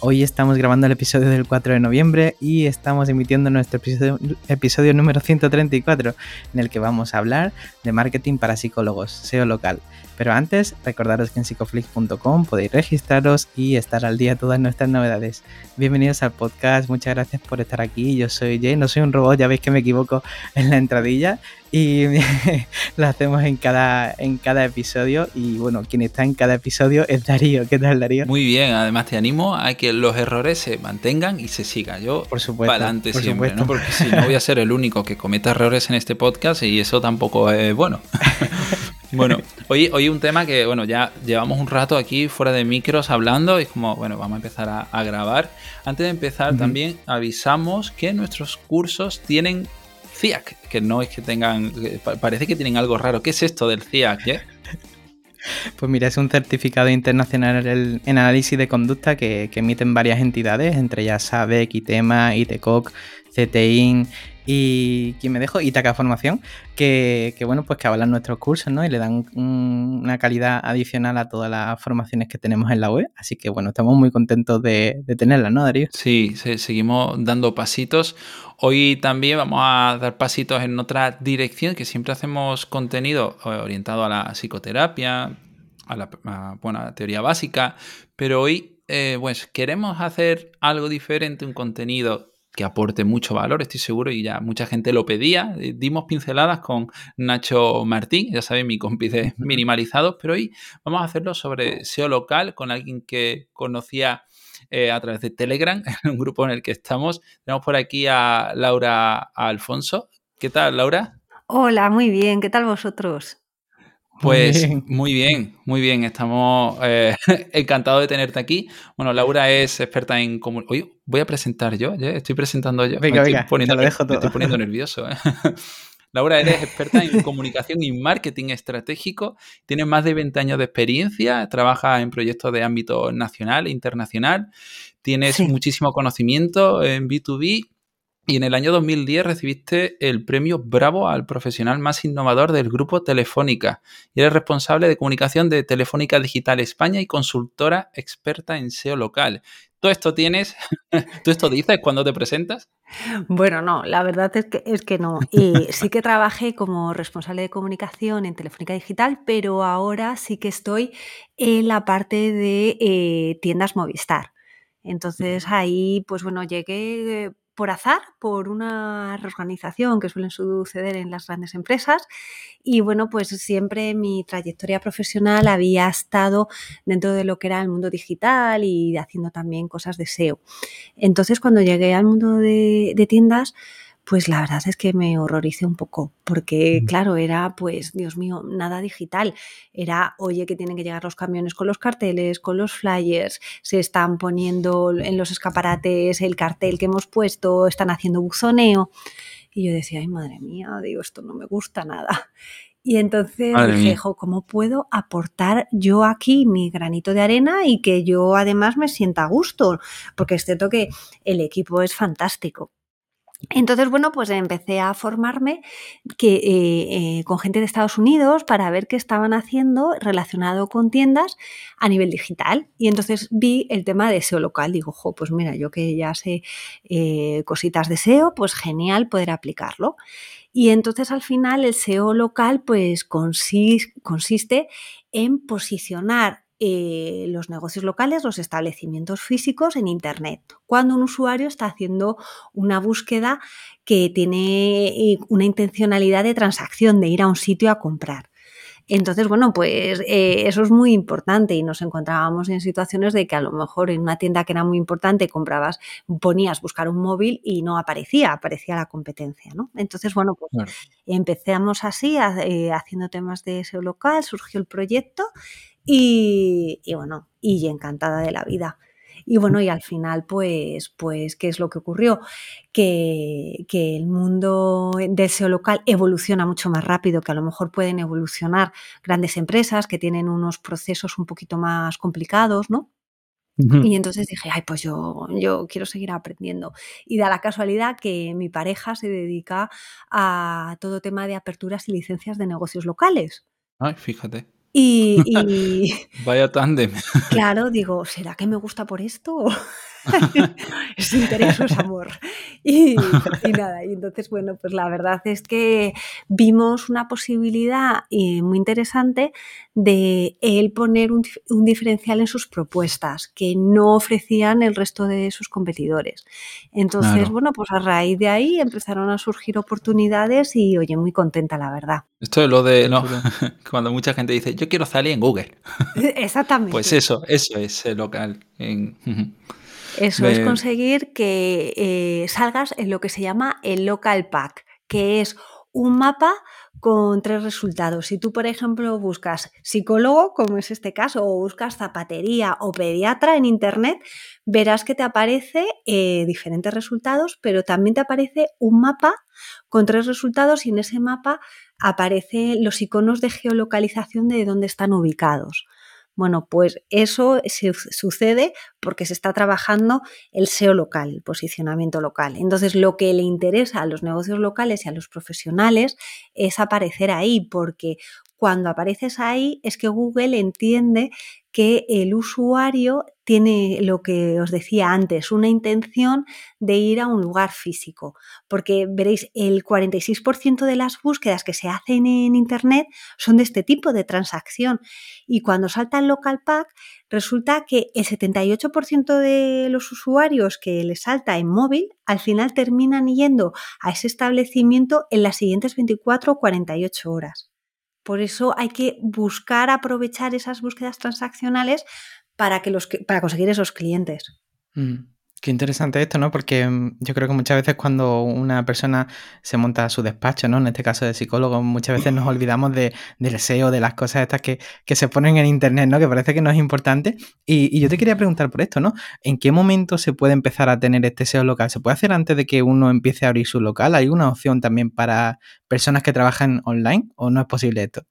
Hoy estamos grabando el episodio del 4 de noviembre y estamos emitiendo nuestro episodio, número 134, en el que vamos a hablar de marketing para psicólogos, SEO local. Pero antes, recordaros que en psicoflix.com podéis registraros y estar al día de todas nuestras novedades. Bienvenidos al podcast, muchas gracias por estar aquí. Yo soy Jay, no soy un robot, ya veis que me equivoco en la entradilla y lo hacemos en cada, en cada episodio y bueno, quien está en cada episodio es Darío. ¿Qué tal Darío? Muy bien, además te animo a que los errores se mantengan y se sigan. Yo por supuesto, para adelante siempre, ¿no? porque si no voy a ser el único que cometa errores en este podcast y eso tampoco es bueno. Bueno, hoy, hoy un tema que, bueno, ya llevamos un rato aquí fuera de micros hablando y es como, bueno, vamos a empezar a, grabar. Antes de empezar, también avisamos que nuestros cursos tienen CIAC, que no es que tengan, parece que tienen algo raro. ¿Qué es esto del CIAC? Eh? Pues mira, es un certificado internacional en análisis de conducta que, emiten varias entidades, entre ellas SABEC, ITEMA, ITECOC, CTIN y ¿quién me dejo? Itaca Formación, que, bueno, pues que avalan nuestros cursos, ¿no? Y le dan una calidad adicional a todas las formaciones que tenemos en la web. Así que bueno, estamos muy contentos de, de tenerlas, ¿no, Darío? Sí, seguimos dando pasitos. Hoy también vamos a dar pasitos en otra dirección, que siempre hacemos contenido eh, orientado a la psicoterapia, a la, teoría básica, pero hoy eh, pues queremos hacer algo diferente, un contenido que aporte mucho valor, estoy seguro, y ya mucha gente lo pedía. Eh, dimos pinceladas con Nacho Martín, ya saben, mi cómplice minimalizado, pero hoy vamos a hacerlo sobre SEO local con alguien que conocía eh, a través de Telegram, en un grupo en el que estamos. Tenemos por aquí a Laura Alfonso. ¿Qué tal, Laura? Hola, muy bien. ¿Qué tal vosotros? Pues muy bien, muy bien. Estamos eh, encantados de tenerte aquí. Bueno, Laura es experta en comunicación. voy a presentar yo, estoy presentando yo. Venga, me venga, estoy poniendo, lo dejo todo. Me estoy poniendo nervioso. ¿eh? Laura, eres experta en comunicación y marketing estratégico. Tienes más de 20 años de experiencia. Trabajas en proyectos de ámbito nacional e internacional. Tienes muchísimo conocimiento en B2B y en el año 2010 recibiste el premio Bravo al profesional más innovador del grupo Telefónica. Y eres responsable de comunicación de Telefónica Digital España y consultora experta en SEO local. ¿Todo esto tienes? ¿Tú esto dices cuando te presentas? Bueno, no, la verdad es que, es que no. Y sí que trabajé como responsable de comunicación en Telefónica Digital, pero ahora sí que estoy en la parte de eh, tiendas Movistar. Entonces ahí, pues bueno, llegué por azar, por una reorganización que suelen suceder en las grandes empresas. Y bueno, pues siempre mi trayectoria profesional había estado dentro de lo que era el mundo digital y haciendo también cosas de SEO. Entonces, cuando llegué al mundo de, de tiendas, pues la verdad es que me horroricé un poco, porque claro, era pues, Dios mío, nada digital. Era, oye, que tienen que llegar los camiones con los carteles, con los flyers, se están poniendo en los escaparates el cartel que hemos puesto, están haciendo buzoneo. Y yo decía, ay, madre mía, digo, esto no me gusta nada. Y entonces dije, ¿cómo puedo aportar yo aquí mi granito de arena y que yo además me sienta a gusto? Porque es cierto que el equipo es fantástico, entonces, bueno, pues empecé a formarme que, eh, eh, con gente de Estados Unidos para ver qué estaban haciendo relacionado con tiendas a nivel digital. Y entonces vi el tema de SEO local. Digo, jo, pues mira, yo que ya sé eh, cositas de SEO, pues genial poder aplicarlo. Y entonces al final el SEO local pues consiste en posicionar eh, los negocios locales, los establecimientos físicos en Internet. Cuando un usuario está haciendo una búsqueda que tiene eh, una intencionalidad de transacción, de ir a un sitio a comprar. Entonces, bueno, pues eh, eso es muy importante y nos encontrábamos en situaciones de que a lo mejor en una tienda que era muy importante comprabas, ponías buscar un móvil y no aparecía, aparecía la competencia, ¿no? Entonces, bueno, pues empezamos así haciendo temas de SEO local, surgió el proyecto y, bueno, y encantada de la vida. Y bueno, y al final, pues, pues ¿qué es lo que ocurrió? Que, que el mundo del SEO local evoluciona mucho más rápido que a lo mejor pueden evolucionar grandes empresas que tienen unos procesos un poquito más complicados, ¿no? Y entonces dije, ay, pues yo, yo quiero seguir aprendiendo. Y da la casualidad que mi pareja se dedica a todo tema de aperturas y licencias de negocios locales. Ay, fíjate. Y, Vaya tándem. Claro, digo, ¿será que me gusta por esto? es interés o es amor. Y, nada, y entonces, bueno, pues la verdad es que vimos una posibilidad eh, muy interesante de él poner un, diferencial en sus propuestas que no ofrecían el resto de sus competidores. Entonces, bueno, pues a raíz de ahí empezaron a surgir oportunidades y, oye, muy contenta, la verdad. Esto es lo de, no, cuando mucha gente dice, yo quiero salir en Google. Exactamente. pues eso, eso es el local. En... Eso es conseguir que eh, salgas en lo que se llama el local pack, que es un mapa con tres resultados. Si tú, por ejemplo, buscas psicólogo, como es este caso, o buscas zapatería o pediatra en Internet, verás que te aparece eh, diferentes resultados, pero también te aparece un mapa con tres resultados y en ese mapa aparecen los iconos de geolocalización de dónde están ubicados. Bueno, pues eso sucede porque se está trabajando el SEO local, el posicionamiento local. Entonces, lo que le interesa a los negocios locales y a los profesionales es aparecer ahí, porque cuando apareces ahí es que Google entiende que el usuario tiene lo que os decía antes, una intención de ir a un lugar físico, porque veréis, el 46% de las búsquedas que se hacen en Internet son de este tipo de transacción y cuando salta el local pack resulta que el 78% de los usuarios que les salta en móvil al final terminan yendo a ese establecimiento en las siguientes 24 o 48 horas. Por eso hay que buscar aprovechar esas búsquedas transaccionales para, que los, para conseguir esos clientes. Mm. Qué interesante esto, ¿no? Porque mm, yo creo que muchas veces cuando una persona se monta su despacho, ¿no? En este caso de psicólogo, muchas veces nos olvidamos de, del SEO, de las cosas estas que, se ponen en internet, ¿no? Que parece que no es importante. Y, yo te quería preguntar por esto, ¿no? ¿En qué momento se puede empezar a tener este SEO local? ¿Se puede hacer antes de que uno empiece a abrir su local? ¿Hay una opción también para personas que trabajan online o no es posible esto?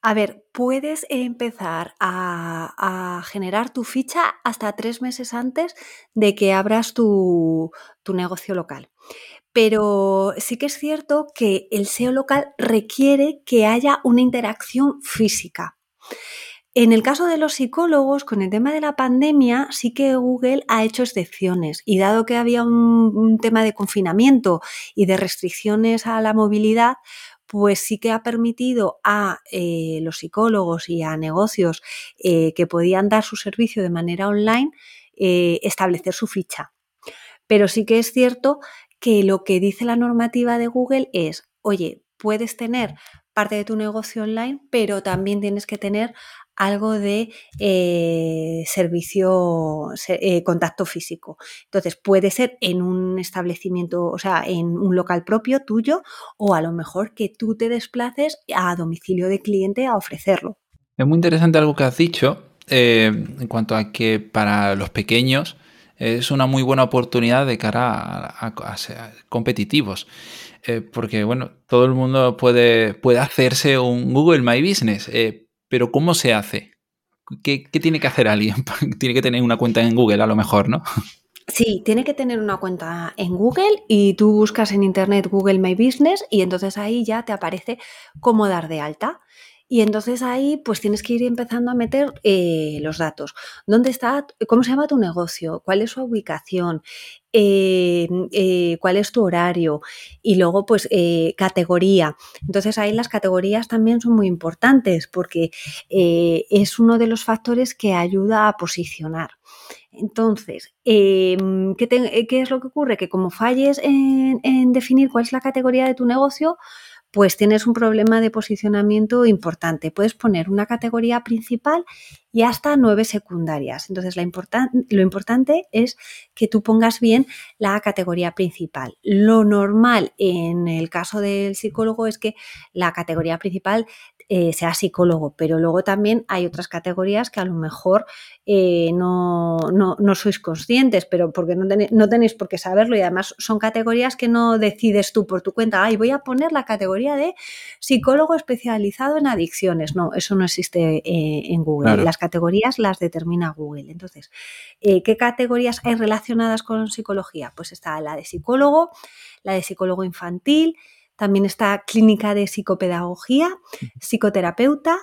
A ver, puedes empezar a, generar tu ficha hasta tres meses antes de que abras tu, negocio local. Pero sí que es cierto que el SEO local requiere que haya una interacción física. En el caso de los psicólogos, con el tema de la pandemia, sí que Google ha hecho excepciones y dado que había un tema de confinamiento y de restricciones a la movilidad, pues sí que ha permitido a eh, los psicólogos y a negocios eh, que podían dar su servicio de manera online eh, establecer su ficha. Pero sí que es cierto que lo que dice la normativa de Google es, oye, puedes tener parte de tu negocio online, pero también tienes que tener algo de eh, servicio, eh, contacto físico. Entonces, puede ser en un establecimiento, o sea, en un local propio tuyo, o a lo mejor que tú te desplaces a domicilio de cliente a ofrecerlo. Es muy interesante algo que has dicho eh, en cuanto a que para los pequeños es una muy buena oportunidad de cara a, ser competitivos. porque, bueno, todo el mundo puede, puede hacerse un Google My Business pero ¿cómo se hace? ¿Qué, tiene que hacer alguien? tiene que tener una cuenta en Google a lo mejor, ¿no? Sí, tiene que tener una cuenta en Google y tú buscas en Internet Google My Business y entonces ahí ya te aparece cómo dar de alta. Y entonces ahí pues tienes que ir empezando a meter eh, los datos. ¿Dónde está? ¿Cómo se llama tu negocio? ¿Cuál es su ubicación? Eh, eh, ¿Cuál es tu horario? Y luego pues categoría. Entonces ahí las categorías también son muy importantes porque es uno de los factores que ayuda a posicionar. Entonces, em, ¿qué, es lo que ocurre? Que como falles en definir cuál es la categoría de tu negocio, pues tienes un problema de posicionamiento importante. Puedes poner una categoría principal y hasta nueve secundarias. Entonces, lo importante es que tú pongas bien la categoría principal. Lo normal en el caso del psicólogo es que la categoría principal eh, sea psicólogo, pero luego también hay otras categorías que a lo mejor eh, no, no, sois conscientes, pero porque no, no, tenéis por qué saberlo y además son categorías que no decides tú por tu cuenta, ay, voy a poner la categoría de psicólogo especializado en adicciones. No, eso no existe eh, en Google. Las categorías las determina Google. Entonces, ¿qué categorías hay relacionadas con psicología? Pues está la de psicólogo, la de psicólogo infantil, también está clínica de psicopedagogía, psicoterapeuta,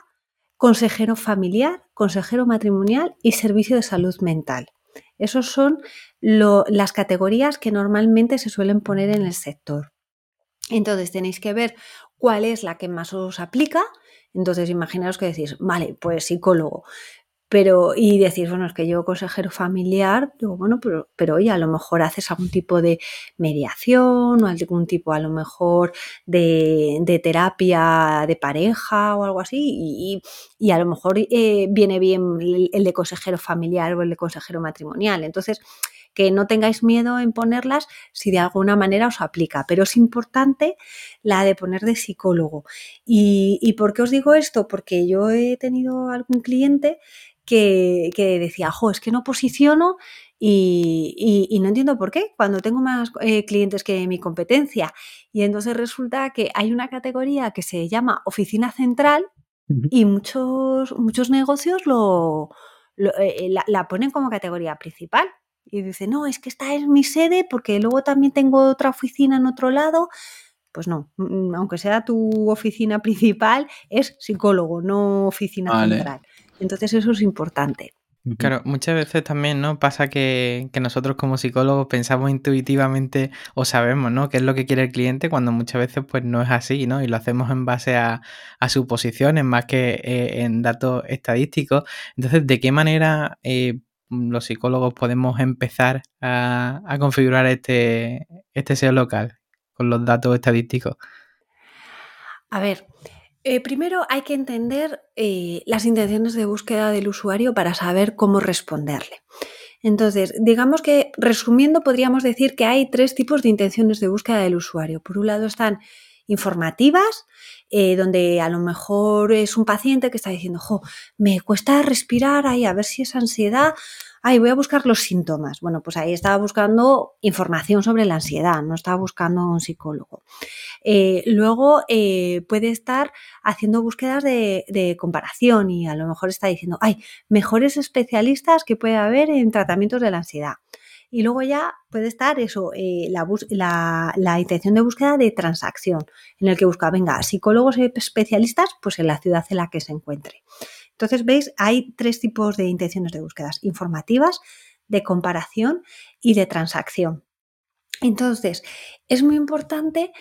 consejero familiar, consejero matrimonial y servicio de salud mental. Esas son las categorías que normalmente se suelen poner en el sector. Entonces tenéis que ver cuál es la que más os aplica. Entonces imaginaos que decís, vale, pues psicólogo. Y decir, bueno, es que yo consejero familiar, digo, bueno, pero, pero oye, a lo mejor haces algún tipo de mediación o algún tipo a lo mejor de, terapia de pareja o algo así, y, a lo mejor eh, viene bien el de consejero familiar o el de consejero matrimonial. Entonces, que no tengáis miedo en ponerlas si de alguna manera os aplica, pero es importante la de poner de psicólogo. ¿Y, y por qué os digo esto? Porque yo he tenido algún cliente que, decía, jo, es que no posiciono y, no entiendo por qué, cuando tengo más eh, clientes que mi competencia. Y entonces resulta que hay una categoría que se llama oficina central y muchos, muchos negocios lo, eh, la, ponen como categoría principal. Y dice, no, es que esta es mi sede porque luego también tengo otra oficina en otro lado. Pues no, mm, aunque sea tu oficina principal, es psicólogo, no oficina central. Entonces eso es importante. Claro, muchas veces también, ¿no? Pasa que, nosotros como psicólogos pensamos intuitivamente o sabemos, ¿no? Qué es lo que quiere el cliente cuando muchas veces pues no es así, ¿no? Y lo hacemos en base a, suposiciones más que eh, en datos estadísticos. Entonces, ¿de qué manera eh, los psicólogos podemos empezar a, configurar este, este SEO local con los datos estadísticos? A ver, eh, primero hay que entender eh, las intenciones de búsqueda del usuario para saber cómo responderle. Entonces, digamos que resumiendo, podríamos decir que hay tres tipos de intenciones de búsqueda del usuario. Por un lado están informativas, eh, donde a lo mejor es un paciente que está diciendo, jo, me cuesta respirar, ahí a ver si es ansiedad ay, voy a buscar los síntomas. Bueno, pues ahí estaba buscando información sobre la ansiedad, no estaba buscando un psicólogo. Eh, luego eh, puede estar haciendo búsquedas de, comparación y a lo mejor está diciendo, ay, mejores especialistas que puede haber en tratamientos de la ansiedad. Y luego ya puede estar eso, eh, la, la, intención de búsqueda de transacción, en el que busca, venga, psicólogos especialistas, pues en la ciudad en la que se encuentre. Entonces, veis, hay tres tipos de intenciones de búsquedas, informativas, de comparación y de transacción. Entonces, es muy importante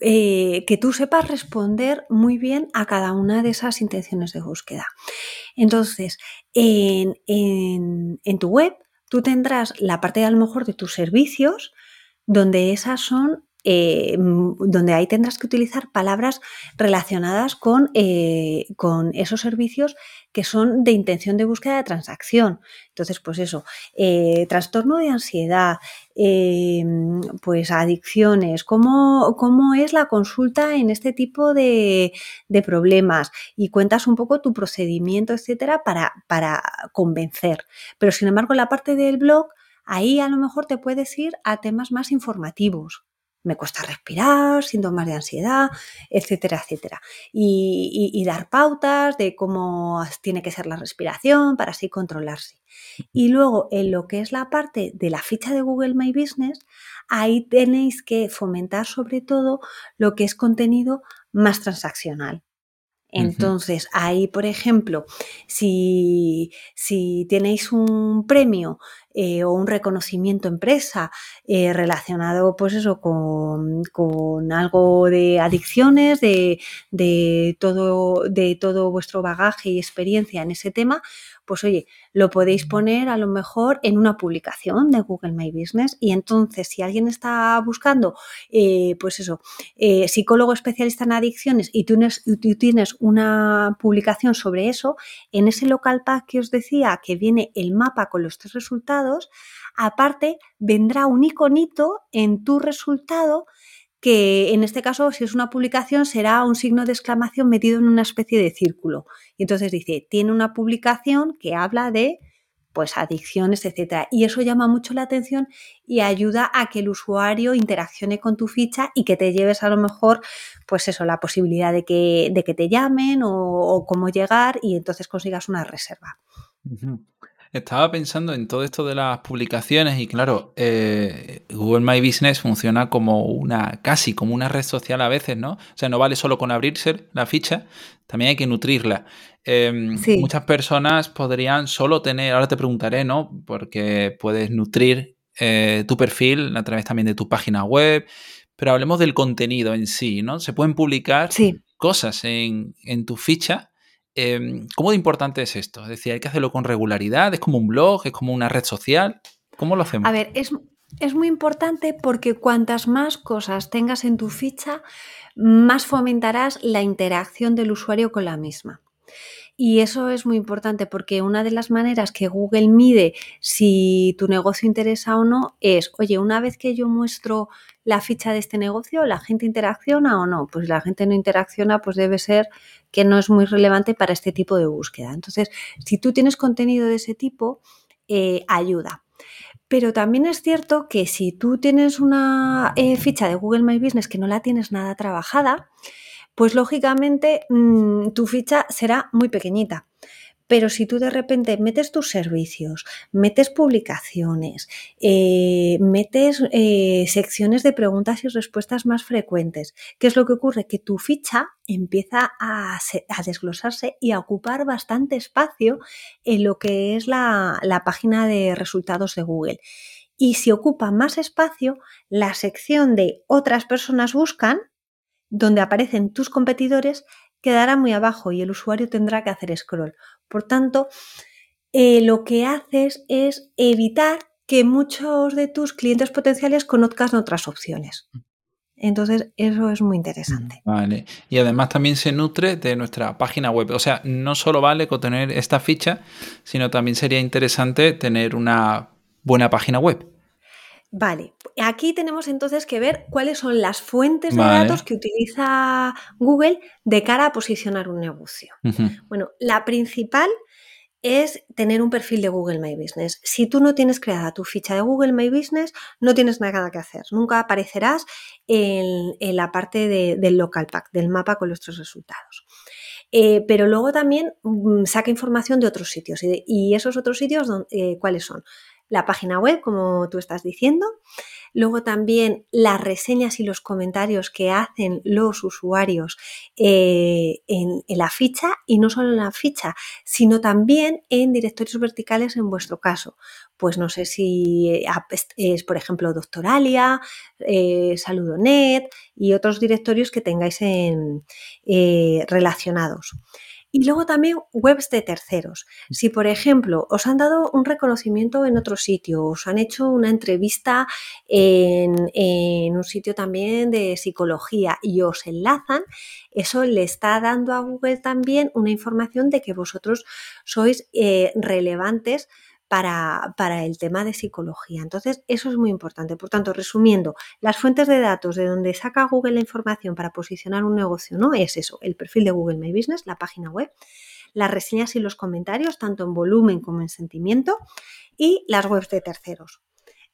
eh, que tú sepas responder muy bien a cada una de esas intenciones de búsqueda. Entonces, en, en tu web, tú tendrás la parte a lo mejor de tus servicios, donde esas son eh, donde ahí tendrás que utilizar palabras relacionadas con, eh, con, esos servicios que son de intención de búsqueda de transacción. Entonces, pues eso, eh, trastorno de ansiedad, pues adicciones, ¿cómo, ¿cómo, es la consulta en este tipo de, de, problemas y cuentas un poco tu procedimiento, etcétera, para, para convencer. Pero sin embargo, en la parte del blog, ahí a lo mejor te puedes ir a temas más informativos me cuesta respirar, síntomas de ansiedad, etcétera, etcétera. Y, dar pautas de cómo tiene que ser la respiración para así controlarse. Y luego, en lo que es la parte de la ficha de Google My Business, ahí tenéis que fomentar sobre todo lo que es contenido más transaccional. Entonces, ahí, por ejemplo, si, si tenéis un premio eh, o un reconocimiento empresa eh, relacionado, pues eso, con, algo de adicciones, de, de, todo, de todo vuestro bagaje y experiencia en ese tema, pues oye, lo podéis poner a lo mejor en una publicación de Google My Business y entonces si alguien está buscando, eh, pues eso, eh, psicólogo especialista en adicciones y tú tienes, una publicación sobre eso, en ese local pack que os decía que viene el mapa con los tres resultados, aparte vendrá un iconito en tu resultado que en este caso, si es una publicación, será un signo de exclamación metido en una especie de círculo. Y entonces dice, tiene una publicación que habla de pues adicciones, etcétera. Y eso llama mucho la atención y ayuda a que el usuario interaccione con tu ficha y que te lleves a lo mejor, pues eso, la posibilidad de que, de que te llamen o, cómo llegar y entonces consigas una reserva. Estaba pensando en todo esto de las publicaciones y claro, eh, Google My Business funciona como una, casi como una red social a veces, ¿no? O sea, no vale solo con abrirse la ficha, también hay que nutrirla. Em, muchas personas podrían solo tener, ahora te preguntaré, ¿no? Porque puedes nutrir eh, tu perfil a través también de tu página web, pero hablemos del contenido en sí, ¿no? Se pueden publicar cosas en, en tu ficha Em, ¿Cómo de importante es esto? Es decir, hay que hacerlo con regularidad, es como un blog, es como una red social. ¿Cómo lo hacemos? A ver, es, es muy importante porque cuantas más cosas tengas en tu ficha, más fomentarás la interacción del usuario con la misma. Y eso es muy importante porque una de las maneras que Google mide si tu negocio interesa o no es, oye, una vez que yo muestro la ficha de este negocio, ¿la gente interacciona o no? Pues la gente no interacciona, pues debe ser que no es muy relevante para este tipo de búsqueda. Entonces, si tú tienes contenido de ese tipo, eh, ayuda. Pero también es cierto que si tú tienes una eh, ficha de Google My Business que no la tienes nada trabajada, pues lógicamente mm, tu ficha será muy pequeñita. Pero si tú de repente metes tus servicios, metes publicaciones, eh, metes eh, secciones de preguntas y respuestas más frecuentes, ¿qué es lo que ocurre? Que tu ficha empieza a, desglosarse y a ocupar bastante espacio en lo que es la, la página de resultados de Google. Y si ocupa más espacio, la sección de otras personas buscan, donde aparecen tus competidores, quedará muy abajo y el usuario tendrá que hacer scroll. Por tanto, eh, lo que haces es evitar que muchos de tus clientes potenciales conozcan otras opciones. Entonces, eso es muy interesante. Vale. Y además también se nutre de nuestra página web. O sea, no solo vale con tener esta ficha, sino también sería interesante tener una buena página web. Vale, aquí tenemos entonces que ver cuáles son las fuentes de datos que utiliza Google de cara a posicionar un negocio. Bueno, la principal es tener un perfil de Google My Business. Si tú no tienes creada tu ficha de Google My Business, no tienes nada que hacer. Nunca aparecerás en, la parte del local pack, del mapa con nuestros resultados. Eh, pero luego también mm, saca información de otros sitios. Y, esos otros sitios, eh, ¿cuáles son? La página web, como tú estás diciendo. Luego también las reseñas y los comentarios que hacen los usuarios eh, en, la ficha y no solo en la ficha, sino también en directorios verticales en vuestro caso. Pues no sé si es, por ejemplo, Doctoralia, eh, Saludonet y otros directorios que tengáis en, eh, relacionados. Y luego también webs de terceros. Si, por ejemplo, os han dado un reconocimiento en otro sitio, os han hecho una entrevista en, un sitio también de psicología y os enlazan, eso le está dando a Google también una información de que vosotros sois eh, relevantes para, el tema de psicología. Entonces, eso es muy importante. Por tanto, resumiendo, las fuentes de datos de donde saca Google la información para posicionar un negocio, ¿no? Es eso, el perfil de Google My Business, la página web, las reseñas y los comentarios, tanto en volumen como en sentimiento, y las webs de terceros.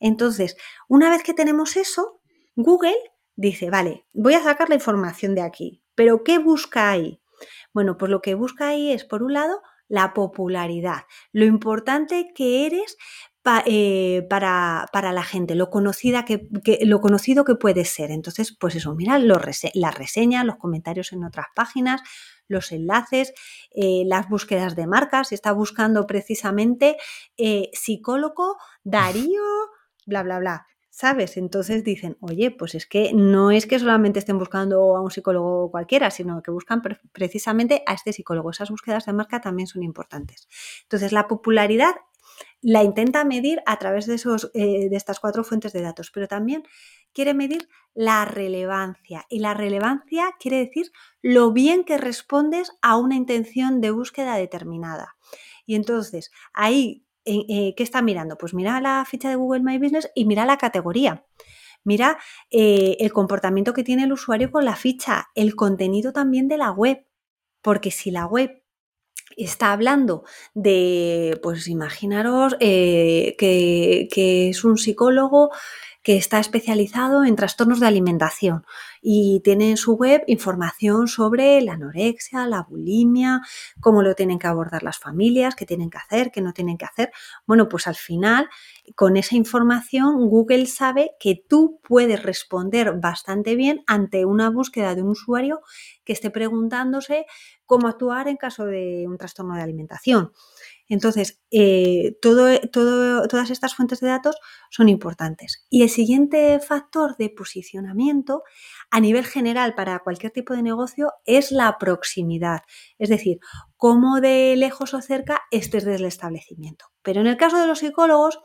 Entonces, una vez que tenemos eso, Google dice, vale, voy a sacar la información de aquí, pero ¿qué busca ahí? Bueno, pues lo que busca ahí es, por un lado, la popularidad, lo importante que eres eh, para, la gente, lo, conocida que, lo conocido que puedes ser. Entonces, pues eso, mira los las reseñas, los comentarios en otras páginas, los enlaces, eh, las búsquedas de marcas. Está buscando precisamente eh, psicólogo Darío, bla, bla, bla. ¿Sabes? Entonces dicen, oye, pues es que no es que solamente estén buscando a un psicólogo cualquiera, sino que buscan precisamente a este psicólogo. Esas búsquedas de marca también son importantes. Entonces, la popularidad la intenta medir a través de, esos, eh, de estas cuatro fuentes de datos, pero también quiere medir la relevancia. Y la relevancia quiere decir lo bien que respondes a una intención de búsqueda determinada. Y entonces, ahí eh, ¿qué está mirando? Pues mira la ficha de Google My Business y mira la categoría. mira eh, el comportamiento que tiene el usuario con la ficha, el contenido también de la web, porque si la web está hablando de, pues imaginaros eh, que, que es un psicólogo que está especializado en trastornos de alimentación y tiene en su web información sobre la anorexia, la bulimia, cómo lo tienen que abordar las familias, qué tienen que hacer, qué no tienen que hacer. Bueno, pues al final, con esa información, Google sabe que tú puedes responder bastante bien ante una búsqueda de un usuario que esté preguntándose cómo actuar en caso de un trastorno de alimentación. Entonces, eh, todo, todas estas fuentes de datos son importantes. Y el siguiente factor de posicionamiento a nivel general para cualquier tipo de negocio es la proximidad. Es decir, cómo de lejos o cerca estés del establecimiento. Pero en el caso de los psicólogos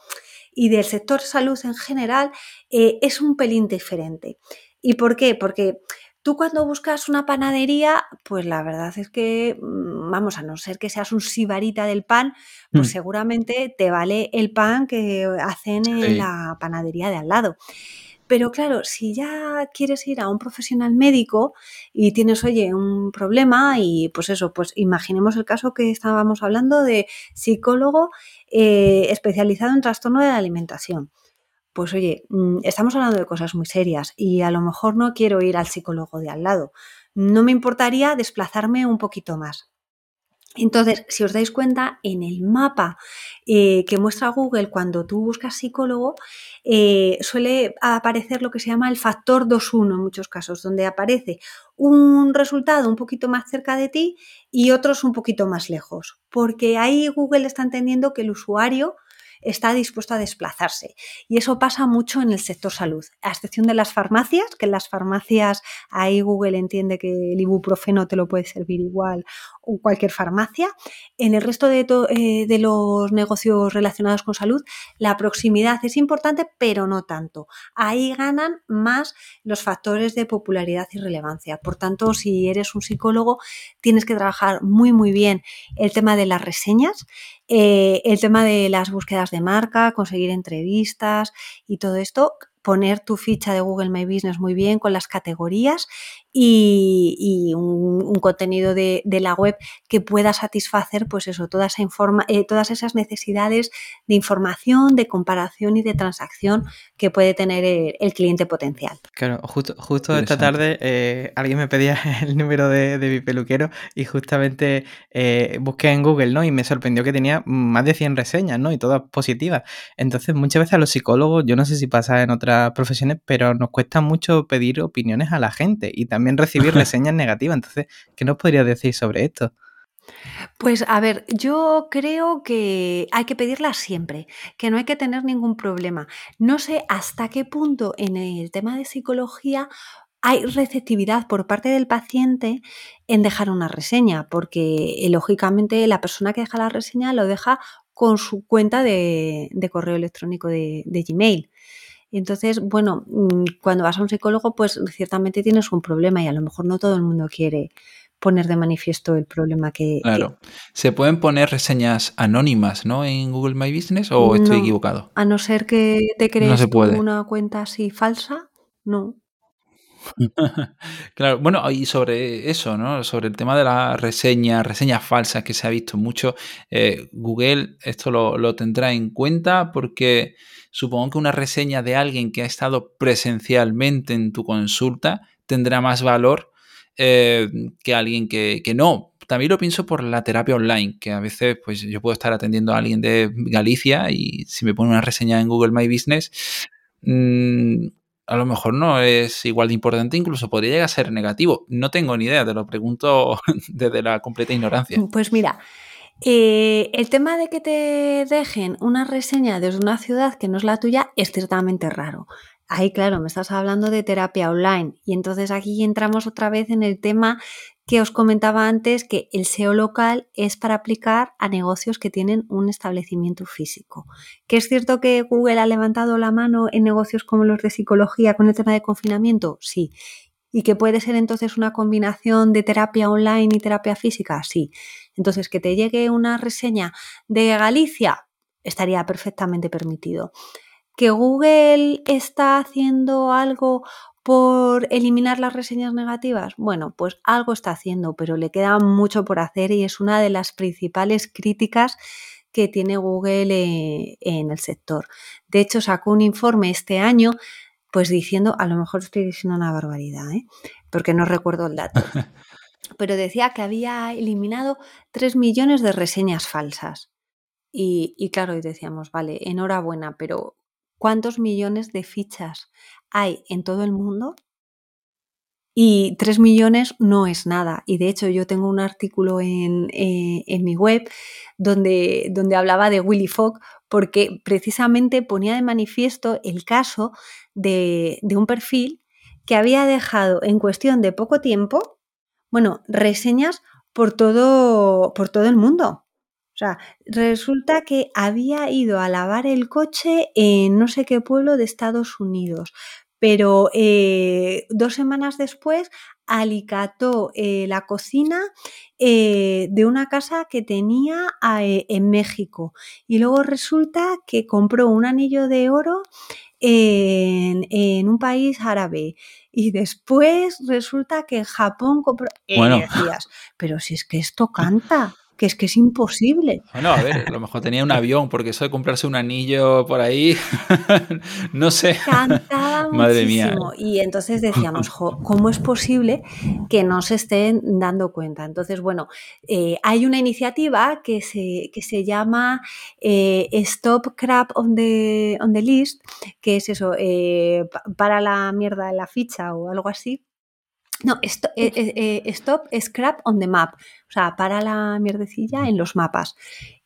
y del sector salud en general, eh, es un pelín diferente. ¿Y por qué? Porque Tú cuando buscas una panadería, pues la verdad es que, mm, vamos, a no ser que seas un sibarita del pan, pues mm. seguramente te vale el pan que hacen en la panadería de al lado. Pero claro, si ya quieres ir a un profesional médico y tienes, oye, un problema y pues eso, pues imaginemos el caso que estábamos hablando de psicólogo eh, especializado en trastorno de la alimentación pues oye, mm, estamos hablando de cosas muy serias y a lo mejor no quiero ir al psicólogo de al lado. No me importaría desplazarme un poquito más. Entonces, si os dais cuenta, en el mapa eh, que muestra Google cuando tú buscas psicólogo, eh, suele aparecer lo que se llama el factor 2-1 en muchos casos, donde aparece un resultado un poquito más cerca de ti y otros un poquito más lejos, porque ahí Google está entendiendo que el usuario está dispuesto a desplazarse. Y eso pasa mucho en el sector salud, a excepción de las farmacias, que en las farmacias ahí Google entiende que el ibuprofeno te lo puede servir igual cualquier farmacia. En el resto de, eh, de los negocios relacionados con salud, la proximidad es importante, pero no tanto. Ahí ganan más los factores de popularidad y relevancia. Por tanto, si eres un psicólogo, tienes que trabajar muy, muy bien el tema de las reseñas eh, el tema de las búsquedas de marca, conseguir entrevistas y todo esto, poner tu ficha de Google My Business muy bien con las categorías y, un, contenido de, la web que pueda satisfacer, pues eso, toda esa informa, eh, todas esas necesidades de información, de comparación y de transacción que puede tener el, cliente potencial. Claro, justo, justo esta tarde eh, alguien me pedía el número de, mi peluquero y justamente eh, busqué en Google, ¿no? Y me sorprendió que tenía más de 100 reseñas, ¿no? Y todas positivas. Entonces, muchas veces a los psicólogos, yo no sé si pasa en otras profesiones, pero nos cuesta mucho pedir opiniones a la gente y también también recibir reseñas negativas. Entonces, ¿qué nos podrías decir sobre esto? Pues a ver, yo creo que hay que pedirlas siempre, que no hay que tener ningún problema. No sé hasta qué punto en el tema de psicología hay receptividad por parte del paciente en dejar una reseña, porque eh, lógicamente la persona que deja la reseña lo deja con su cuenta de, correo electrónico de Gmail. Entonces, bueno, mm, cuando vas a un psicólogo, pues ciertamente tienes un problema y a lo mejor no todo el mundo quiere poner de manifiesto el problema que... Claro. ¿Se pueden poner reseñas anónimas, ¿no? En Google My Business o estoy equivocado? A no ser que te crees una cuenta así falsa, no. claro, bueno, y sobre eso, ¿no? Sobre el tema de la reseña, reseñas falsas que se ha visto mucho, eh, Google esto lo, lo, tendrá en cuenta porque supongo que una reseña de alguien que ha estado presencialmente en tu consulta tendrá más valor eh, que alguien que, no. También lo pienso por la terapia online, que a veces pues yo puedo estar atendiendo a alguien de Galicia y si me pone una reseña en Google My Business, mm, a lo mejor no es igual de importante, incluso podría llegar a ser negativo. No tengo ni idea, te lo pregunto desde la completa ignorancia. Pues mira, eh, el tema de que te dejen una reseña desde una ciudad que no es la tuya es ciertamente raro. Ahí, claro, me estás hablando de terapia online y entonces aquí entramos otra vez en el tema que os comentaba antes, que el SEO local es para aplicar a negocios que tienen un establecimiento físico. ¿Que es cierto que Google ha levantado la mano en negocios como los de psicología con el tema de confinamiento? Sí. ¿Y que puede ser entonces una combinación de terapia online y terapia física? Sí. Entonces, que te llegue una reseña de Galicia estaría perfectamente permitido. ¿Que Google está haciendo algo por eliminar las reseñas negativas? Bueno, pues algo está haciendo, pero le queda mucho por hacer y es una de las principales críticas que tiene Google eh, en el sector. De hecho, sacó un informe este año, pues diciendo, a lo mejor estoy diciendo una barbaridad, ¿eh? porque no recuerdo el dato, pero decía que había eliminado 3 millones de reseñas falsas. Y, y claro, y decíamos, vale, enhorabuena, pero ¿cuántos millones de fichas hay en todo el mundo? Y 3 millones no es nada. Y de hecho yo tengo un artículo en, eh, en mi web donde, donde hablaba de Willy Fogg porque precisamente ponía de manifiesto el caso de, de un perfil que había dejado en cuestión de poco tiempo, bueno, reseñas por todo, por todo el mundo. O sea, resulta que había ido a lavar el coche en no sé qué pueblo de Estados Unidos, pero eh, dos semanas después alicató eh, la cocina eh, de una casa que tenía en México y luego resulta que compró un anillo de oro en, un país árabe y después resulta que en Japón compró... Bueno. decías, pero si es que esto canta que es que es imposible. Bueno, a ver, a lo mejor tenía un avión, porque eso de comprarse un anillo por ahí, no sé. Cantaba Madre Mía. Y entonces decíamos, ¿cómo es posible que no se estén dando cuenta? Entonces, bueno, eh, hay una iniciativa que se, que se llama eh, Stop Crap on the, on the List, que es eso, eh, para la mierda en la ficha o algo así no, stop, eh, eh, eh, stop, scrap on the map. O sea, para la mierdecilla en los mapas.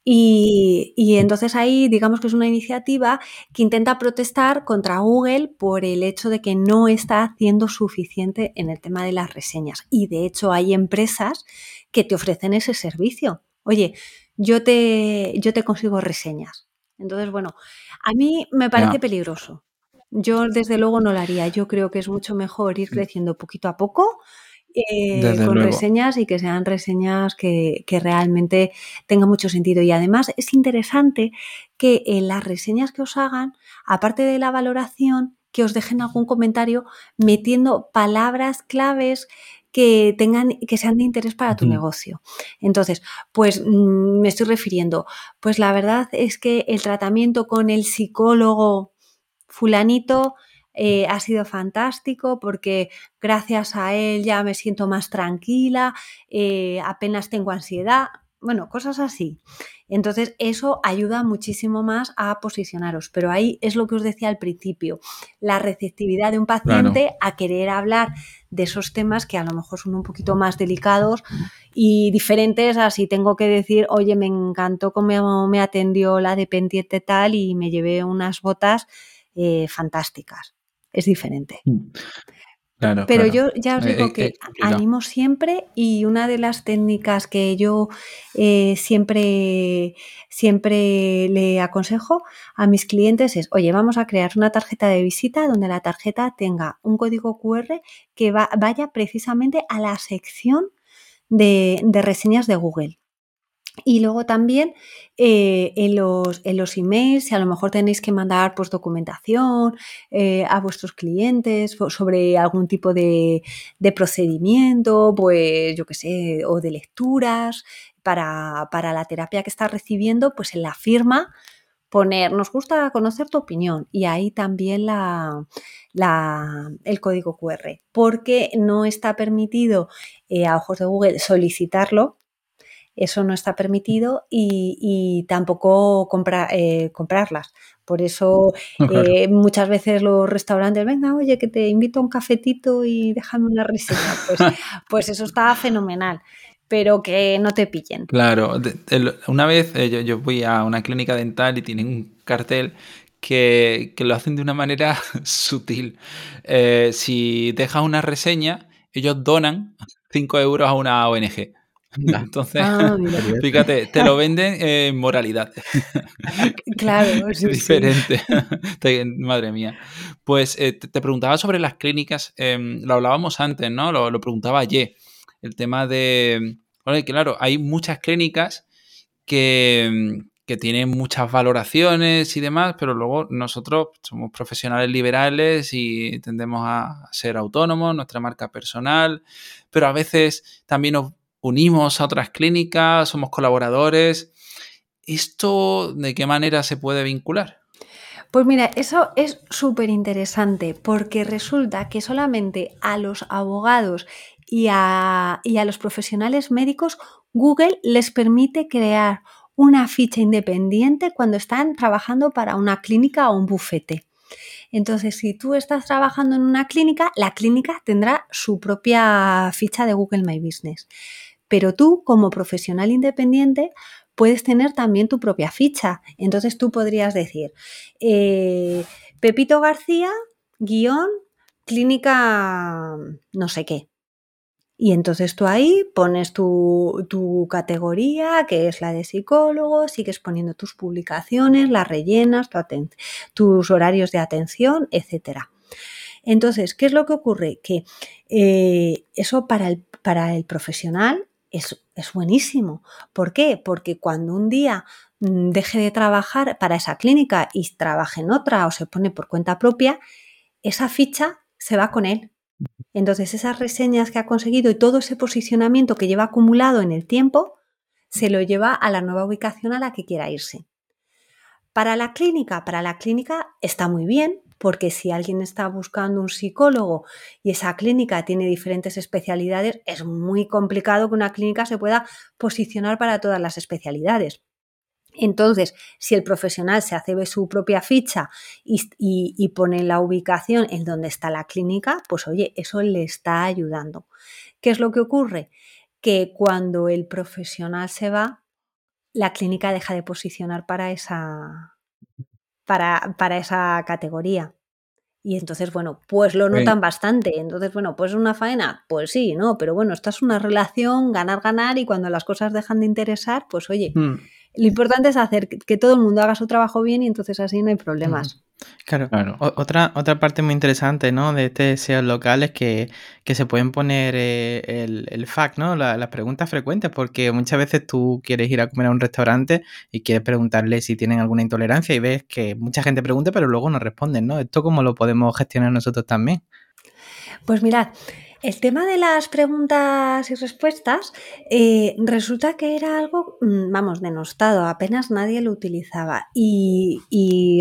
Y, entonces ahí digamos que es una iniciativa que intenta protestar contra Google por el hecho de que no está haciendo suficiente en el tema de las reseñas. Y de hecho hay empresas que te ofrecen ese servicio. Oye, yo te, yo te consigo reseñas. Entonces, bueno, a mí me parece peligroso. Yo desde luego no lo haría. Yo creo que es mucho mejor ir mm. creciendo poquito a poco eh, con reseñas y que sean reseñas que, realmente tengan mucho sentido. Y además es interesante que en las reseñas que os hagan, aparte de la valoración, que os dejen algún comentario metiendo palabras claves que tengan, que sean de interés para tu negocio. Entonces, pues mm, me estoy refiriendo, pues la verdad es que el tratamiento con el psicólogo fulanito eh, ha sido fantástico porque gracias a él ya me siento más tranquila, eh, apenas tengo ansiedad, bueno, cosas así. Entonces, eso ayuda muchísimo más a posicionaros. Pero ahí es lo que os decía al principio, la receptividad de un paciente a querer hablar de esos temas que a lo mejor son un poquito más delicados y diferentes así tengo que decir, oye, me encantó cómo me atendió la dependiente tal y me llevé unas botas eh, fantásticas. Es diferente. Mm. Pero yo ya os eh, digo eh, que animo siempre y una de las técnicas que yo siempre, siempre le aconsejo a mis clientes es, oye, vamos a crear una tarjeta de visita donde la tarjeta tenga un código QR que vaya precisamente a la sección de reseñas de Google. Y luego también eh, en, los, en, los, emails, si a lo mejor tenéis que mandar pues, documentación eh, a vuestros clientes sobre algún tipo de, de, procedimiento, pues yo qué sé, o de lecturas para, para la terapia que estás recibiendo, pues en la firma poner, nos gusta conocer tu opinión. Y ahí también la, la, el código QR, porque no está permitido eh, a ojos de Google solicitarlo eso no está permitido y, tampoco eh, comprarlas. Por eso eh, muchas veces los restaurantes, venga, oye, que te invito a un cafetito y déjame una reseña. Pues, pues eso está fenomenal pero que no te pillen. Claro, una vez eh, yo, yo, fui a una clínica dental y tienen un cartel que, lo hacen de una manera sutil. si dejas una reseña, ellos donan 5 euros a una ONG. Entonces, ah, fíjate, te lo venden en moralidad. Claro, es diferente. Madre mía. Pues eh, te preguntaba sobre las clínicas, em, lo hablábamos antes, ¿no? Lo, preguntaba ayer. El tema de. claro, hay muchas clínicas que, que tiene muchas valoraciones y demás, pero luego nosotros somos profesionales liberales y tendemos a ser autónomos, nuestra marca personal, pero a veces también nos unimos a otras clínicas, somos colaboradores. ¿Esto de qué manera se puede vincular? Pues mira, eso es súper interesante porque resulta que solamente a los abogados y a, y a los profesionales médicos Google les permite crear una ficha independiente cuando están trabajando para una clínica o un bufete. Entonces, si tú estás trabajando en una clínica, la clínica tendrá su propia ficha de Google My Business. Pero tú, como profesional independiente, puedes tener también tu propia ficha. Entonces tú podrías decir, eh, Pepito García, guion, clínica no sé qué. Y entonces tú ahí pones tu, categoría, que es la de psicólogo, sigues poniendo tus publicaciones, las rellenas, tus horarios de atención, etc. Entonces, ¿qué es lo que ocurre? Que eh, eso para el, para el profesional es, buenísimo. ¿Por qué? Porque cuando un día mm, deje de trabajar para esa clínica y trabaje en otra o se pone por cuenta propia, esa ficha se va con él. Entonces esas reseñas que ha conseguido y todo ese posicionamiento que lleva acumulado en el tiempo, se lo lleva a la nueva ubicación a la que quiera irse. Para la clínica, para la clínica está muy bien porque si alguien está buscando un psicólogo y esa clínica tiene diferentes especialidades, es muy complicado que una clínica se pueda posicionar para todas las especialidades. Entonces, si el profesional se hace su propia ficha y, pone la ubicación en donde está la clínica, pues oye, eso le está ayudando. ¿Qué es lo que ocurre? Que cuando el profesional se va, la clínica deja de posicionar para esa, para, para esa categoría. Y entonces, bueno, pues lo notan bastante. Entonces, bueno, pues una faena, pues sí, ¿no? Pero bueno, esta es una relación ganar-ganar y cuando las cosas dejan de interesar, pues oye, hmm. lo importante es hacer que todo el mundo haga su trabajo bien y entonces así no hay problemas. Claro, otra, otra parte muy interesante ¿no? de este SEO local es que, se pueden poner eh, el, el FAQ, ¿no? las preguntas frecuentes, porque muchas veces tú quieres ir a comer a un restaurante y quieres preguntarle si tienen alguna intolerancia y ves que mucha gente pregunta pero luego no responden, ¿no? ¿Esto cómo lo podemos gestionar nosotros también? Pues mirad, el tema de las preguntas y respuestas eh, resulta que era algo, mm, vamos, denostado, apenas nadie lo utilizaba. Y,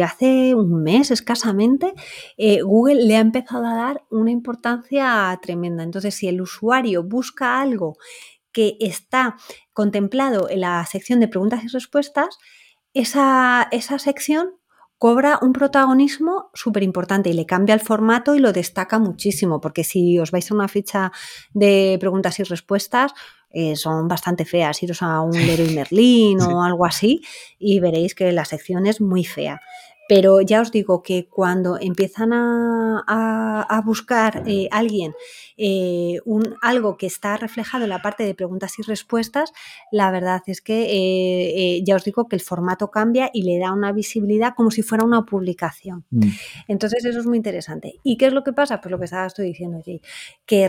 hace un mes escasamente eh, Google le ha empezado a dar una importancia tremenda. Entonces, si el usuario busca algo que está contemplado en la sección de preguntas y respuestas, esa, esa sección cobra un protagonismo súper importante y le cambia el formato y lo destaca muchísimo, porque si os vais a una ficha de preguntas y respuestas, eh, son bastante feas. Iros a un Leroy Merlin o algo así y veréis que la sección es muy fea. Pero ya os digo que cuando empiezan a, buscar eh, alguien eh, un, algo que está reflejado en la parte de preguntas y respuestas, la verdad es que eh, ya os digo que el formato cambia y le da una visibilidad como si fuera una publicación. Mm. Entonces eso es muy interesante. ¿Y qué es lo que pasa? Pues lo que estaba estoy diciendo, allí, que,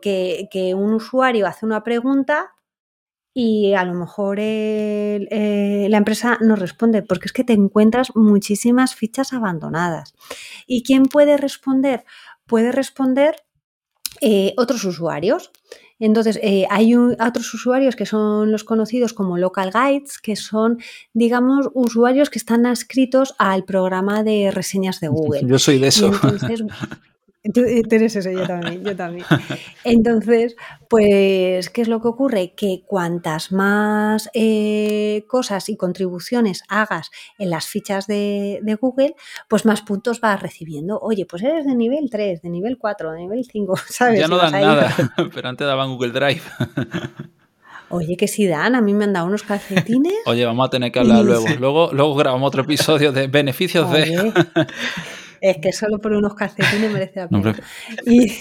que, que un usuario hace una pregunta, y a lo mejor eh, la empresa no responde porque es que te encuentras muchísimas fichas abandonadas. ¿Y quién puede responder? Puede responder eh, otros usuarios. Entonces, eh, hay otros usuarios que son los conocidos como local guides, que son, digamos, usuarios que están adscritos al programa de reseñas de Google. Yo soy de eso. Tú, eres eso, yo también, yo también. Entonces, pues, ¿qué es lo que ocurre? Que cuantas más eh, cosas y contribuciones hagas en las fichas de, Google, pues más puntos vas recibiendo. Oye, pues eres de nivel 3, de nivel 4, de nivel 5, ¿sabes? Ya no dan nada, pero antes daban Google Drive. Oye, que si dan, a mí me han dado unos calcetines. Oye, vamos a tener que hablar luego. Luego, luego grabamos otro episodio de beneficios de. Es que solo por unos calcetines merece la pena. y,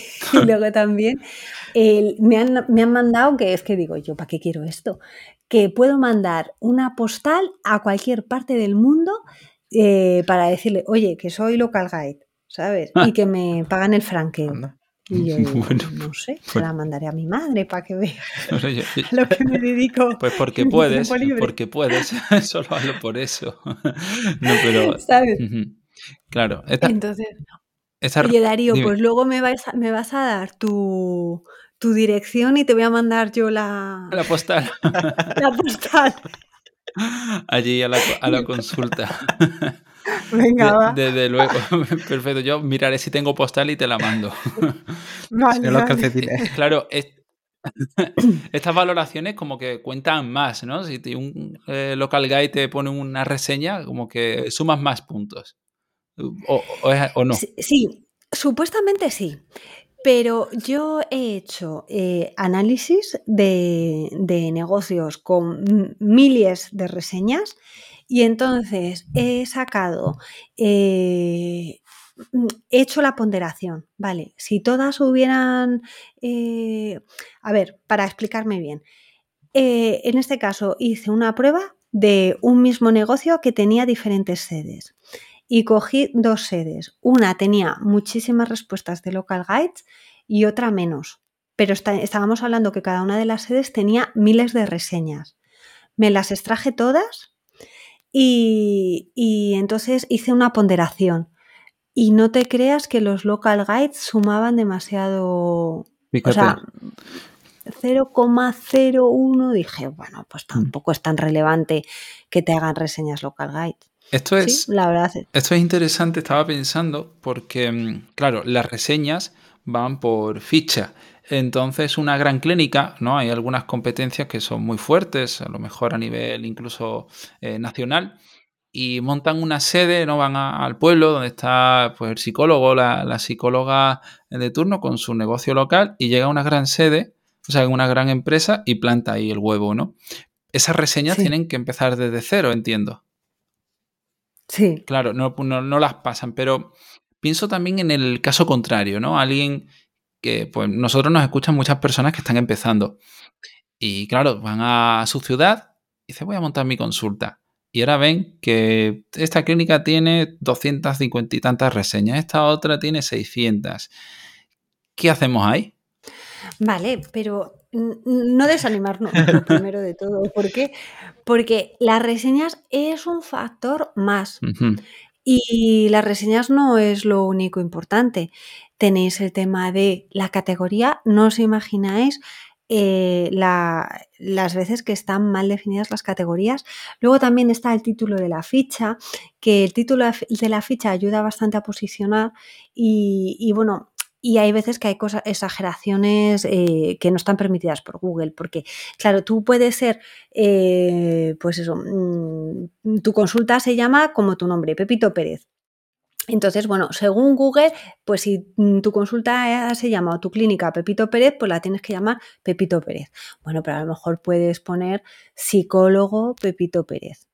luego también me, han, me, han, mandado, que es que digo yo, ¿para qué quiero esto? Que puedo mandar una postal a cualquier parte del mundo eh, para decirle, oye, que soy local guide, ¿sabes? Ah. Y que me pagan el franqueo. Y yo no sé, se pues la mandaré a mi madre para que vea lo que me dedico. Pues porque puedes, porque puedes, solo hablo por eso. no, pero... ¿Sabes? Claro. Entonces, oye Darío, pues luego me vas, a, me vas a dar tu, tu dirección y te voy a mandar yo la... La postal. la postal. Allí a la, a la consulta. Venga, va. Desde luego. Perfecto. Yo miraré si tengo postal y te la mando. Vale, calcetines. Claro, estas valoraciones como que cuentan más, ¿no? Si un eh, local guy te pone una reseña, como que sumas más puntos. ¿O, no? Sí, supuestamente sí. Pero yo he hecho eh, análisis de, de negocios con miles de reseñas y entonces he sacado, eh, he hecho la ponderación, ¿vale? Si todas hubieran, eh, a ver, para explicarme bien, en este caso hice una prueba de un mismo negocio que tenía diferentes sedes y cogí dos sedes. Una tenía muchísimas respuestas de local guides y otra menos, pero estábamos hablando que cada una de las sedes tenía miles de reseñas. Me las extraje todas y, entonces hice una ponderación. Y no te creas que los local guides sumaban demasiado. O sea, 0,01 dije, bueno, pues mm. tampoco es tan relevante que te hagan reseñas local guides. Esto es, la verdad. Esto es interesante, estaba pensando, porque, mm, claro, las reseñas van por ficha. Entonces, una gran clínica, ¿no? Hay algunas competencias que son muy fuertes, a lo mejor a nivel incluso eh, nacional, y montan una sede, ¿no? Van al pueblo donde está pues, el psicólogo, la, la, psicóloga de turno con su negocio local, y llega a una gran sede, o sea, una gran empresa, y planta ahí el huevo, ¿no? Esas reseñas tienen que empezar desde cero, entiendo. Sí. Claro, no, no, no las pasan, pero pienso también en el caso contrario, ¿no? Alguien que pues nosotros nos escuchan muchas personas que están empezando. Y claro, van a su ciudad y dicen, voy a montar mi consulta. Y ahora ven que esta clínica tiene 250 y tantas reseñas, esta otra tiene 600. ¿Qué hacemos ahí? Vale, pero no desanimarnos, primero de todo. ¿Por qué? Porque las reseñas es un factor más. Y las reseñas no es lo único importante. Tenéis el tema de la categoría, no os imagináis eh, las veces que están mal definidas las categorías. Luego también está el título de la ficha, que el título de la ficha ayuda bastante a posicionar y bueno, y hay veces que hay cosas, exageraciones eh, que no están permitidas por Google, porque, claro, tú puedes ser, eh, pues eso, mm, tu consulta se llama como tu nombre, Pepito Pérez. Entonces, bueno, según Google, pues si mm, tu consulta se llama o tu clínica Pepito Pérez, pues la tienes que llamar Pepito Pérez. Bueno, pero a lo mejor puedes poner psicólogo Pepito Pérez.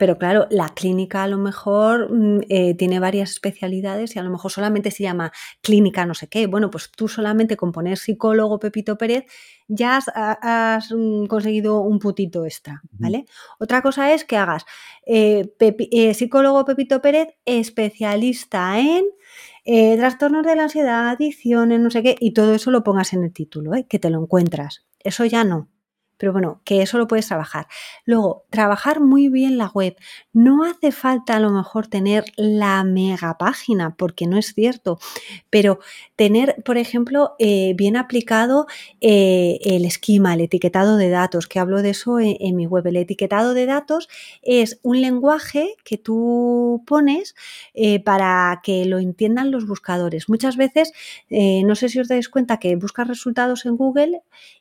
Pero claro, la clínica a lo mejor mm, eh, tiene varias especialidades y a lo mejor solamente se llama clínica no sé qué. Bueno, pues tú solamente con poner psicólogo Pepito Pérez ya has, mm, conseguido un putito extra, ¿vale? Otra cosa es que hagas eh, eh, psicólogo Pepito Pérez especialista en trastornos de la ansiedad, adicciones, no sé qué, y todo eso lo pongas en el título, que te lo encuentras. Eso ya no. Pero bueno, que eso lo puedes trabajar. Luego, trabajar muy bien la web. No hace falta a lo mejor tener la mega página, porque no es cierto, pero tener, por ejemplo, eh, bien aplicado eh, el esquema, el etiquetado de datos, que hablo de eso en, mi web. El etiquetado de datos es un lenguaje que tú pones eh, para que lo entiendan los buscadores. Muchas veces, no sé si os dais cuenta que buscas resultados en Google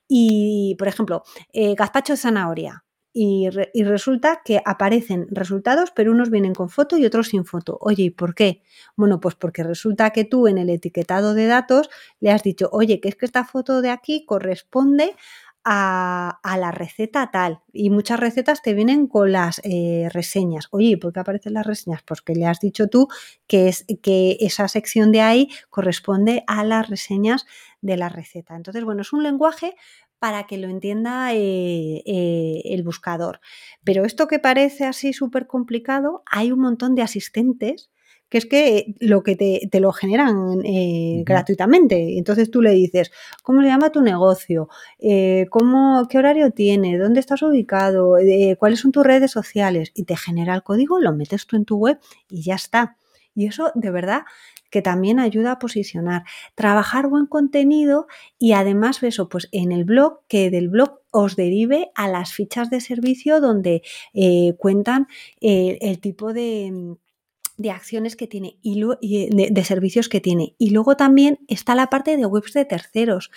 y, por ejemplo, eh, gazpacho de zanahoria. Y, resulta que aparecen resultados, pero unos vienen con foto y otros sin foto. Oye, ¿y por qué? Bueno, pues porque resulta que tú en el etiquetado de datos le has dicho, oye, que es que esta foto de aquí corresponde a, la receta tal. Y muchas recetas te vienen con las eh, reseñas. Oye, ¿por qué aparecen las reseñas? Pues que le has dicho tú que, es, que esa sección de ahí corresponde a las reseñas de la receta. Entonces, bueno, es un lenguaje para que lo entienda eh, eh, el buscador. Pero esto que parece así súper complicado, hay un montón de asistentes que es que lo que te, lo generan eh, gratuitamente. Entonces tú le dices, ¿cómo se llama tu negocio? Eh, ¿cómo, ¿Qué horario tiene? ¿Dónde estás ubicado? Eh, ¿Cuáles son tus redes sociales? Y te genera el código, lo metes tú en tu web y ya está. Y eso de verdad que también ayuda a posicionar, trabajar buen contenido y además eso, pues en el blog, que del blog os derive a las fichas de servicio donde cuentan el tipo de de acciones que tiene y, eh, de, servicios que tiene. Y luego también está la parte de webs de terceros.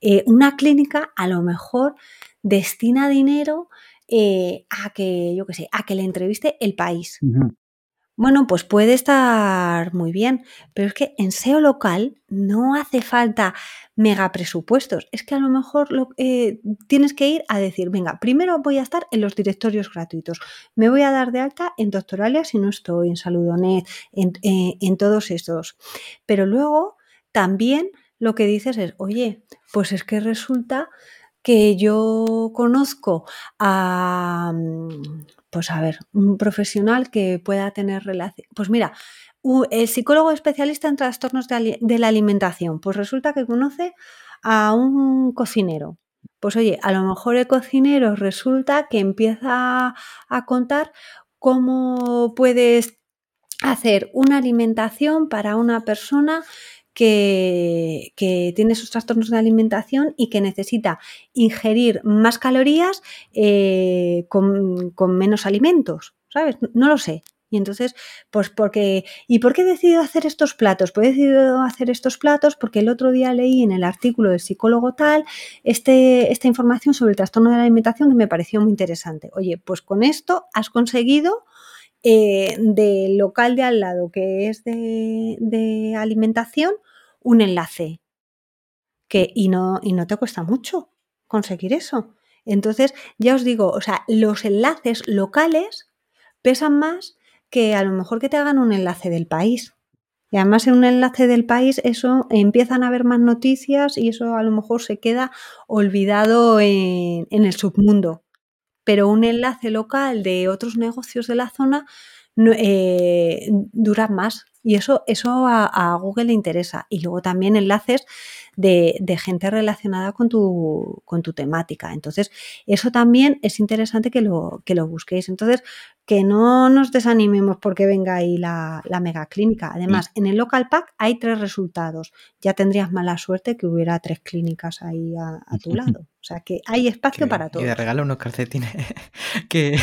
Eh, una clínica a lo mejor destina dinero eh, a que, yo qué sé, a que le entreviste el país. Bueno, pues puede estar muy bien, pero es que en SEO local no hace falta mega presupuestos. Es que a lo mejor lo, eh, tienes que ir a decir, venga, primero voy a estar en los directorios gratuitos, me voy a dar de alta en Doctoralia si no estoy, en Saludonet, en, eh, en todos estos. Pero luego también lo que dices es, oye, pues es que resulta que yo conozco a, mm, pues a ver, un profesional que pueda tener relación. Pues mira, el psicólogo especialista en trastornos de, la alimentación, pues resulta que conoce a un cocinero. Pues oye, a lo mejor el cocinero resulta que empieza a contar cómo puedes hacer una alimentación para una persona que, tiene esos trastornos de alimentación y que necesita ingerir más calorías eh, con, con, menos alimentos, ¿sabes? No lo sé. Y entonces, pues porque, ¿y por qué he decidido hacer estos platos? Pues he decidido hacer estos platos porque el otro día leí en el artículo del psicólogo tal este, esta información sobre el trastorno de la alimentación que me pareció muy interesante. Oye, pues con esto has conseguido eh, del local de al lado, que es de, de alimentación, un enlace. Que, y, no, y no te cuesta mucho conseguir eso. Entonces, ya os digo, o sea, los enlaces locales pesan más que a lo mejor que te hagan un enlace del país. Y además en un enlace del país eso empiezan a haber más noticias y eso a lo mejor se queda olvidado en, en el submundo. Pero un enlace local de otros negocios de la zona eh, dura más. Y eso, eso a, Google le interesa. Y luego también enlaces de, gente relacionada con tu, con tu, temática. Entonces, eso también es interesante que lo, que lo busquéis. Entonces, que no nos desanimemos porque venga ahí la, la mega clínica. Además, en el local pack hay tres resultados. Ya tendrías mala suerte que hubiera tres clínicas ahí a, tu lado. O sea que hay espacio para todo. Y de regalo unos calcetines. que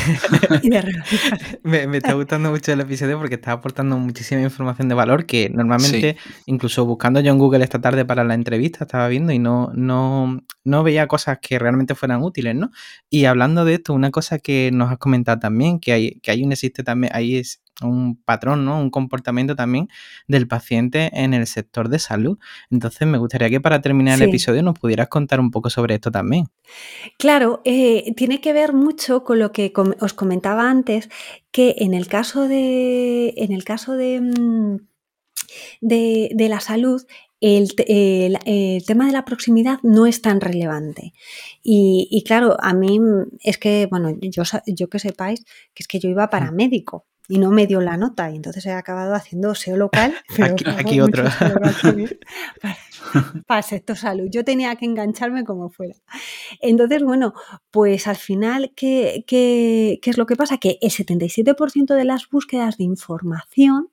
me, me, está gustando mucho el episodio porque está aportando muchísima información de valor que normalmente, incluso buscando yo en Google esta tarde para la entrevista, estaba viendo y no, no, no veía cosas que realmente fueran útiles, ¿no? Y hablando de esto, una cosa que nos has comentado también, que hay, que hay un existe también, ahí es un patrón, ¿no? Un comportamiento también del paciente en el sector de salud. Entonces, me gustaría que para terminar el episodio nos pudieras contar un poco sobre esto también. Claro, eh, tiene que ver mucho con lo que os comentaba antes, que en el caso de. En el caso de. Mm, de, de la salud, el, tema de la proximidad no es tan relevante. Y, claro, a mí es que, bueno, yo, yo que sepáis, que es que yo iba para médico y no me dio la nota y entonces he acabado haciendo SEO local. aquí, otro. Para, el sector salud. Yo tenía que engancharme como fuera. Entonces, bueno, pues al final, ¿qué, qué, qué es lo que pasa? Que el 77% de las búsquedas de información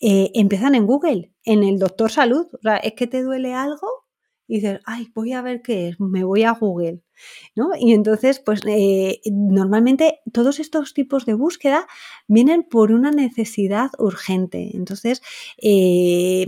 eh, empiezan en Google, en el doctor salud. O sea, es que te duele algo y dices, ay, voy a ver qué es, me voy a Google. ¿no? Y entonces, pues eh, normalmente todos estos tipos de búsqueda vienen por una necesidad urgente. Entonces, eh,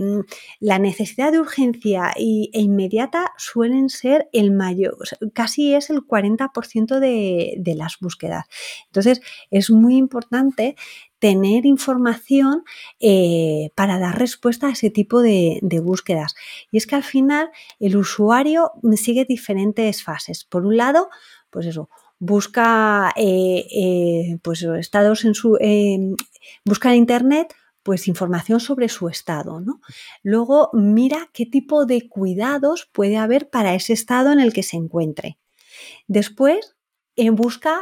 la necesidad de urgencia e inmediata suelen ser el mayor, casi es el 40% de, de las búsquedas. Entonces, es muy importante tener información eh, para dar respuesta a ese tipo de, búsquedas. Y es que al final el usuario sigue diferentes fases. Por un lado, pues eso, busca eh, eh, pues estados en su busca en internet pues información sobre su estado, ¿no? Luego mira qué tipo de cuidados puede haber para ese estado en el que se encuentre. Después busca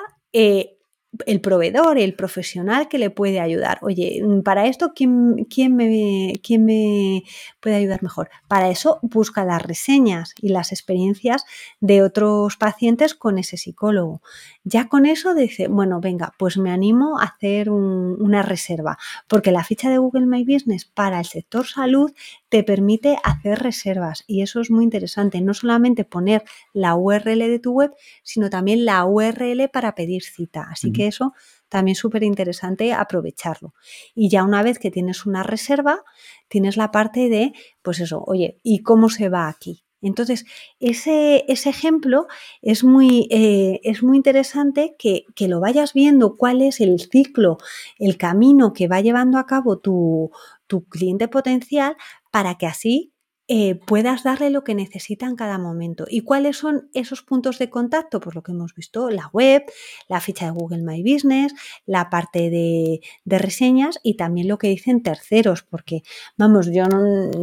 el proveedor, el profesional que le puede ayudar. Oye, mm, para esto, ¿quién, quién, me, ¿quién, me, puede ayudar mejor? Para eso busca las reseñas y las experiencias de otros pacientes con ese psicólogo. Ya con eso dice, bueno, venga, pues me animo a hacer una reserva, porque la ficha de Google My Business para el sector salud te permite hacer reservas y eso es muy interesante, no solamente poner la URL de tu web, sino también la URL para pedir cita. Así que eso también súper interesante aprovecharlo. Y ya una vez que tienes una reserva, tienes la parte de, pues eso, oye, ¿y cómo se va aquí? Entonces, ese, ese ejemplo es muy, eh, es muy interesante que, que, lo vayas viendo cuál es el ciclo, el camino que va llevando a cabo tu, tu cliente potencial para que así eh, puedas darle lo que necesita en cada momento. ¿Y cuáles son esos puntos de contacto? Pues lo que hemos visto, la web, la ficha de Google My Business, la parte de, reseñas y también lo que dicen terceros, porque vamos, yo,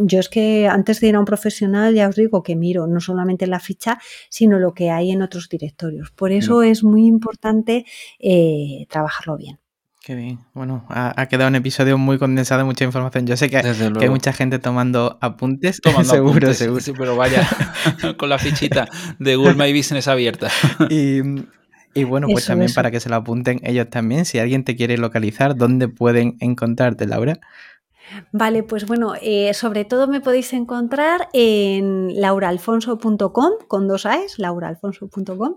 yo es que antes de ir a un profesional ya os digo que miro no solamente la ficha, sino lo que hay en otros directorios. Por eso es muy importante eh, trabajarlo bien. Qué bien. Bueno, ha, quedado un episodio muy condensado, mucha información. Yo sé que, hay mucha gente tomando apuntes. Tomando seguro, seguro. Sí, pero vaya, con la fichita de Google My Business abierta. Y, bueno, pues también para que se lo apunten ellos también. Si alguien te quiere localizar, ¿dónde pueden encontrarte, Laura? Vale, pues bueno, eh, sobre todo me podéis encontrar en lauraalfonso.com con dos A's, lauraalfonso.com.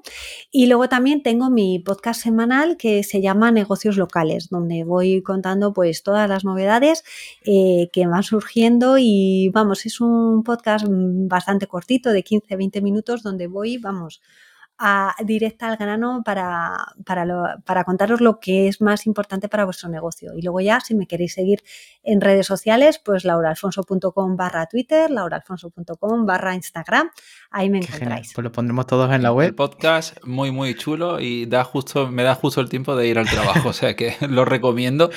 Y luego también tengo mi podcast semanal que se llama Negocios Locales, donde voy contando pues todas las novedades eh, que van surgiendo y vamos, es un podcast bastante cortito de 15-20 minutos donde voy, vamos, directa al grano para, para, contaros lo que es más importante para vuestro negocio. Y luego ya, si me queréis seguir en redes sociales, pues lauraalfonso.com barra Twitter, lauraalfonso.com barra Instagram, ahí me encontráis. Pues lo pondremos todos en la web. El podcast muy, muy chulo y da justo, me da justo el tiempo de ir al trabajo, o sea que lo recomiendo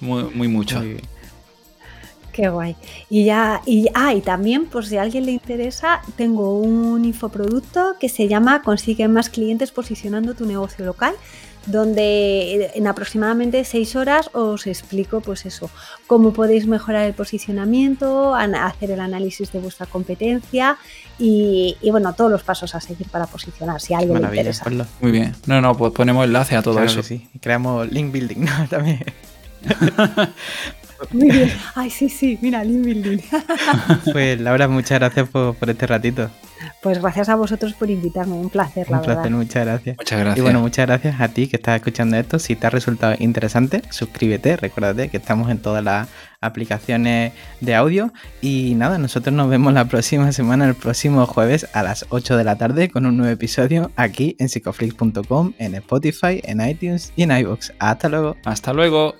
muy, muy mucho. Qué guay. Y ya, y, ah, y también, por si a alguien le interesa, tengo un infoproducto que se llama Consigue más clientes posicionando tu negocio local, donde en aproximadamente seis horas os explico, pues eso, cómo podéis mejorar el posicionamiento, hacer el análisis de vuestra competencia y, bueno, todos los pasos a seguir para posicionar, si a alguien le interesa. Muy bien. No, no, pues ponemos enlace a todo eso. Sí, creamos link building, ¿no? También. Muy bien. Ay, sí, sí, mira, Lean Building. Pues Laura, muchas gracias por, este ratito. Pues gracias a vosotros por invitarme, un placer, la un placer, muchas gracias. Muchas gracias. Y bueno, muchas gracias a ti que estás escuchando esto. Si te ha resultado interesante, suscríbete, recuérdate que estamos en todas las aplicaciones de audio. Y nada, nosotros nos vemos la próxima semana, el próximo jueves a las 8 de la tarde con un nuevo episodio aquí en psicoflix.com, en Spotify, en iTunes y en iVoox. Hasta luego. Hasta luego.